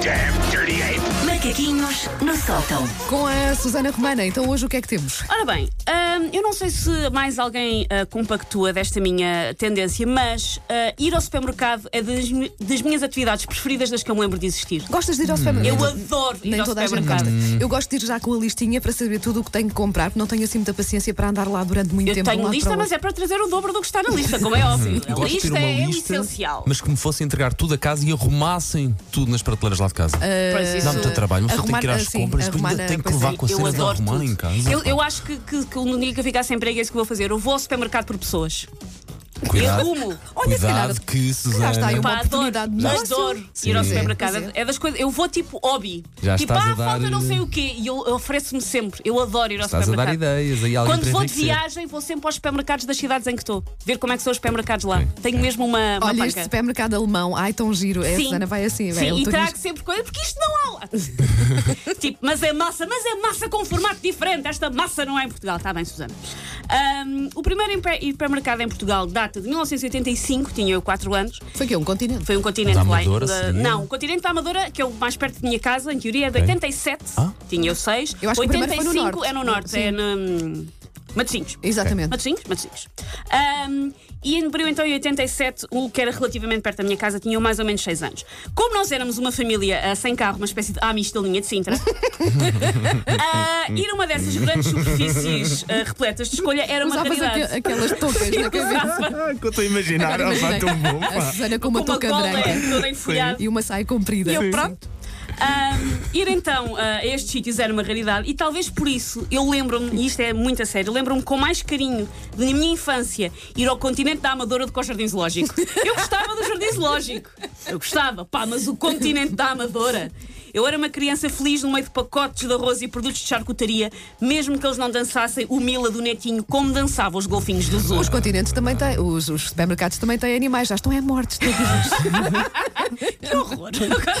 damn dirty ape! Macaquinhos no sótão. Com a Susana Romana, então hoje o que é que temos? Ora bem, hum, eu não sei se mais alguém ah, compactua desta minha tendência, mas ah, ir ao supermercado é das, das minhas atividades preferidas das que eu me lembro de existir. Gostas de ir ao supermercado? Eu adoro ir Nem ao toda a gente supermercado. gosta. Eu gosto de ir já com a listinha para saber tudo o que tenho que comprar, porque não tenho assim muita paciência para andar lá durante muito Eu tempo. de um tenho lista, mas é para trazer o dobro do que está na lista, como é óbvio. A lista uma é lista, essencial. Mas que me fosse entregar tudo a casa e arrumassem tudo nas prateleiras lá de casa. Pois isso- Dá muito trabalho, mas tem que ir às sim, compras depois ainda tem que levar com a Eu cena de arrumar tudo. em casa. Eu, eu acho que, que, que no dia que eu ficar sem emprego é isso que eu vou fazer. Eu vou ao supermercado por pessoas. Cuidado. Olha, se calhar- cuidado que calhar está aí Susana. uma Pá, oportunidade de adoro, negócio. adoro Sim. ir ao é, supermercado. pois é. É das coisas. Eu vou tipo hobby. Já tipo, estás ah, a dar- falta não sei o quê. E eu, eu ofereço-me sempre. Eu adoro ir ao Estás a dar supermercado. ideias aí alguém Quando para vou de enriquecer. viagem, vou sempre aos supermercados das cidades em que estou. Ver como é que são os supermercados lá. Tenho mesmo uma, uma Olha, este panca. supermercado alemão, ai tão giro. É, a Sim. Susana vai assim, Sim, eu e trago nisto. sempre coisa, porque isto não há lá. tipo, mas é massa, mas é massa com um formato diferente. Esta massa não é em Portugal. Está bem, Susana. Ahm, o primeiro hiper- hipermercado em Portugal data de 1985, tinha eu 4 anos. Foi que um continente. Foi um continente Da lá. Amadora, da- seria? não, o continente da Amadora, que é o mais perto da minha casa, em teoria é de 87. Ah. Tinha eu 6. Eu acho que o foi no 85 norte. é no norte, Sim. é no. Matosinhos. Exatamente. Matosinhos? Matosinhos. Ahm, e abriu então em 87, o que era relativamente perto da minha casa, tinha mais ou menos 6 anos. Como nós éramos uma família ah, sem carro, uma espécie de Amish da linha de Sintra, ah, ir a uma dessas grandes superfícies ah, repletas de escolha era uma Usavas raridade. aque- aquelas toucas na cabeça. que eu estou a imaginar, Agora imaginei a Susana com uma Com uma touca branca toda enfolhada. e uma saia comprida. E eu, pronto. Ahm, ir então a estes sítios era uma raridade e talvez por isso eu lembro-me, e isto é muito a sério, lembro-me com mais carinho da minha infância ir ao continente da Amadora do que ao Jardim Zoológico. Eu gostava do Jardim Zoológico. Eu gostava, pá, mas o continente da Amadora. Eu era uma criança feliz no meio de pacotes de arroz e produtos de charcutaria, mesmo que eles não dançassem o Mila do Netinho como dançavam os golfinhos do zoo. Os continentes também têm, os, os supermercados também têm animais, já estão é mortos todos. Que horror!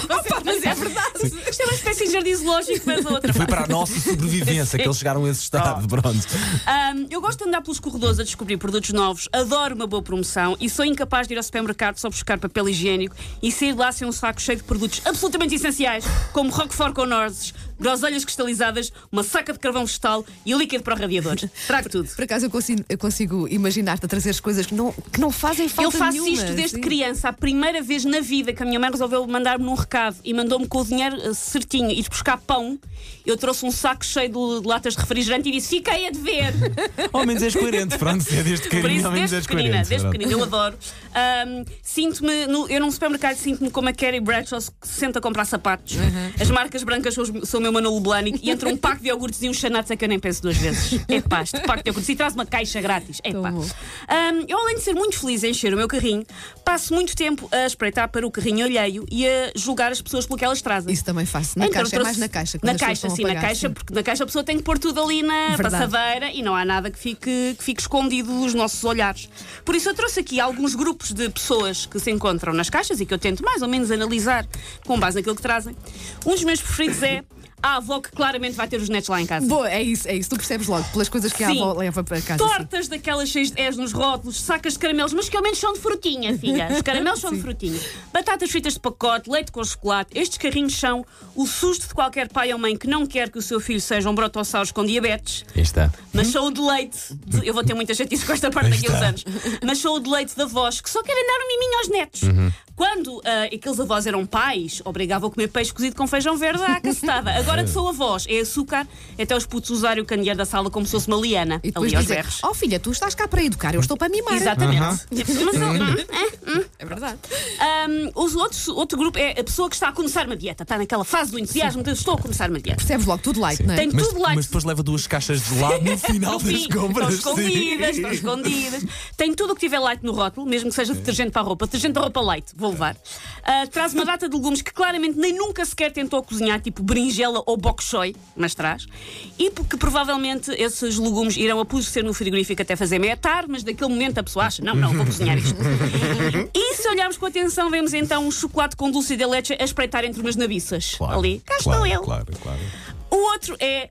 Opa, mas é verdade! Isto é uma espécie de jardim zoológico, mas a outra Foi para a nossa sobrevivência que eles chegaram a esse estado. Pronto. Ahm, eu gosto de andar pelos corredores a descobrir produtos novos, adoro uma boa promoção e sou incapaz de ir ao supermercado só buscar papel higiênico e sair lá sem um saco cheio de produtos absolutamente essenciais, como Roquefort com nozes, groselhas cristalizadas, uma saca de carvão vegetal e líquido para o radiador. Trago tudo. Por acaso eu consigo, eu consigo imaginar-te a trazer coisas que não, que não fazem Eu falta faço nenhuma, isto desde sim. criança, a primeira vez na vida que a minha mãe resolveu mandar-me um recado e mandou-me com o dinheiro eh, certinho ir buscar pão. Eu trouxe um saco cheio de latas de refrigerante e disse: Fiquei a dever. Ao menos és coerente, pronto. Se é desde isso, ao menos desde és pequenina, coerente. desde pequenina, eu adoro. Ahm, sinto-me, eu num supermercado sinto-me como a Carrie Bradshaw que se senta a comprar sapatos. As marcas brancas são o meu Manolo Blahnik e entra um pack de iogurtes e um chanates é que eu nem penso duas vezes. É pá, este pack de iogurtes e traz uma caixa grátis. É pá. Ahm, eu, além de ser muito feliz em encher o meu carrinho, passo muito tempo a espreitar para o carrinho alheio e a julgar as pessoas pelo que elas trazem. Isso também faço. Na Então, caixa, é trouxe- mais na caixa. Na caixa, sim, na caixa, sim. porque na caixa a pessoa tem que pôr tudo ali na Verdade. passadeira e não há nada que fique, que fique escondido dos nossos olhares. Por isso eu trouxe aqui alguns grupos de pessoas que se encontram nas caixas e que eu tento mais ou menos analisar com base naquilo que trazem. Um dos meus preferidos é a avó que claramente vai ter os netos lá em casa. Boa, é isso, é isso. Tu percebes logo pelas coisas que a Sim. avó leva para casa. sim. Tortas daquelas cheias de és nos rótulos, sacas de caramelos, mas que ao menos são de frutinha, filha. Os caramelos são de frutinha. Batatas fritas de pacote, leite com chocolate. Estes carrinhos são o susto de qualquer pai ou mãe que não quer que o seu filho seja um brotossauros com diabetes. Aí está. Mas sou o deleite. de- eu vou ter muita chatice com esta parte daqui a uns anos. Mas sou o deleite de avós que só querem dar um miminho aos netos. Quando ah, aqueles avós eram pais, obrigavam a comer peixe cozido com feijão verde à cacetada. Agora que sou avós, é açúcar, até os putos usarem o candeeiro da sala como se fosse uma liana. E depois ali aos dizer, berros. oh filha, tu estás cá para educar, eu estou para mimar. Exatamente. Mas eu- É verdade. Um, os outros, outro grupo é a pessoa que está a começar uma dieta, está naquela fase do entusiasmo de estou a começar uma dieta. Percebes logo tudo light, não é? Tem Mas, tudo lá. mas depois leva duas caixas de gelado no final No das fim, compras. Estão escondidas, sim. estão escondidas. Tem tudo o que tiver light no rótulo, mesmo que seja detergente para a roupa. Detergente para a roupa light, vou levar. Ah, traz uma data de legumes que claramente nem nunca sequer tentou cozinhar, tipo berinjela ou bok choy, mas traz. E porque provavelmente esses legumes irão apodrecer no frigorífico até fazer meia tarde, mas daquele momento a pessoa acha, não, não, vou cozinhar isto. e se olharmos com atenção, vemos então um chocolate com dulce de leite a espreitar entre umas nabiças. Claro, Ali, cá claro, estou eu. Claro, claro. O outro é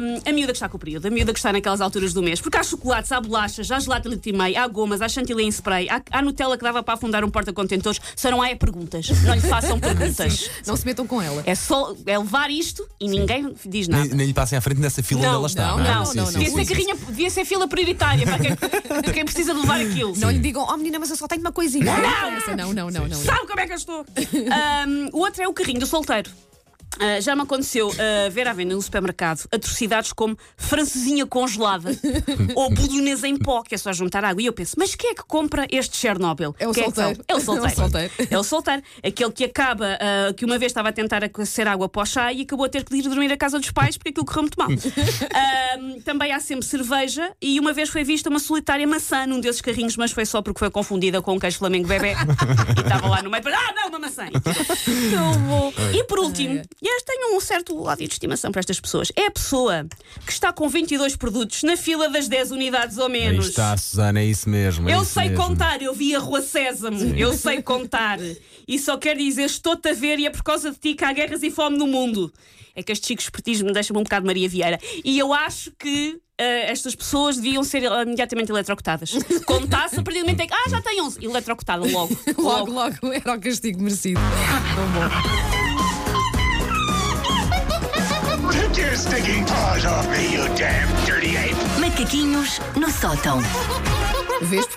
hum, a miúda que está com o período, a miúda que está naquelas alturas do mês. Porque há chocolates, há bolachas, há gelato de leite e meio, há gomas, há chantilly em spray, há, há Nutella que dava para afundar um porta-contentores. Só não há é perguntas. Não lhe façam perguntas. Não se metam com ela. É só é levar isto e ninguém diz nada. Nem, nem lhe passem à frente nessa fila onde Não, ela está. não, é? não, Sim, não, sim, não. Devia sim, ser, sim. carrinha, devia ser fila prioritária para quem, para quem precisa de levar aquilo. Não lhe digam, oh menina, mas eu só tenho uma coisinha. Não, não, não, não. não. Sabe como é que eu estou? Ahm, o outro é o carrinho do solteiro. Ah, já me aconteceu ah, ver à venda no supermercado atrocidades como francesinha congelada ou bolonesa em pó, que é só juntar água. E eu penso, mas quem é que compra este Chernobyl? É o Quem são? solteiro. É o solteiro. É o solteiro. É o solteiro. Aquele que acaba, ah, que uma vez estava a tentar aquecer água para o chá e acabou a ter que ir dormir à casa dos pais porque aquilo correu muito mal. Também há sempre cerveja e uma vez foi vista uma solitária maçã num desses carrinhos, mas foi só porque foi confundida com um queijo flamengo bebê e estava lá no meio. Ah, não, uma maçã! E por último, e este tenho um certo ódio de estimação para estas pessoas, é a pessoa que está com 22 produtos na fila das 10 unidades ou Aí menos. está, Susana, é isso mesmo. é Eu isso sei mesmo. contar, eu vi a Rua Sésamo, eu sei contar. E só quero dizer, estou-te a ver e é por causa de ti que há guerras e fome no mundo. É que este chico espertismo me deixa-me um bocado Maria Vieira. E eu acho que eh, estas pessoas deviam ser eh, imediatamente eletrocutadas. Contasse a partir do momento em que, ah, já tem 11, eletrocutada logo. Logo, logo, era o castigo merecido. Tão bom. Take your stinking paws off me, you damn dirty ape! Macaquinhos no sótão. Vês porque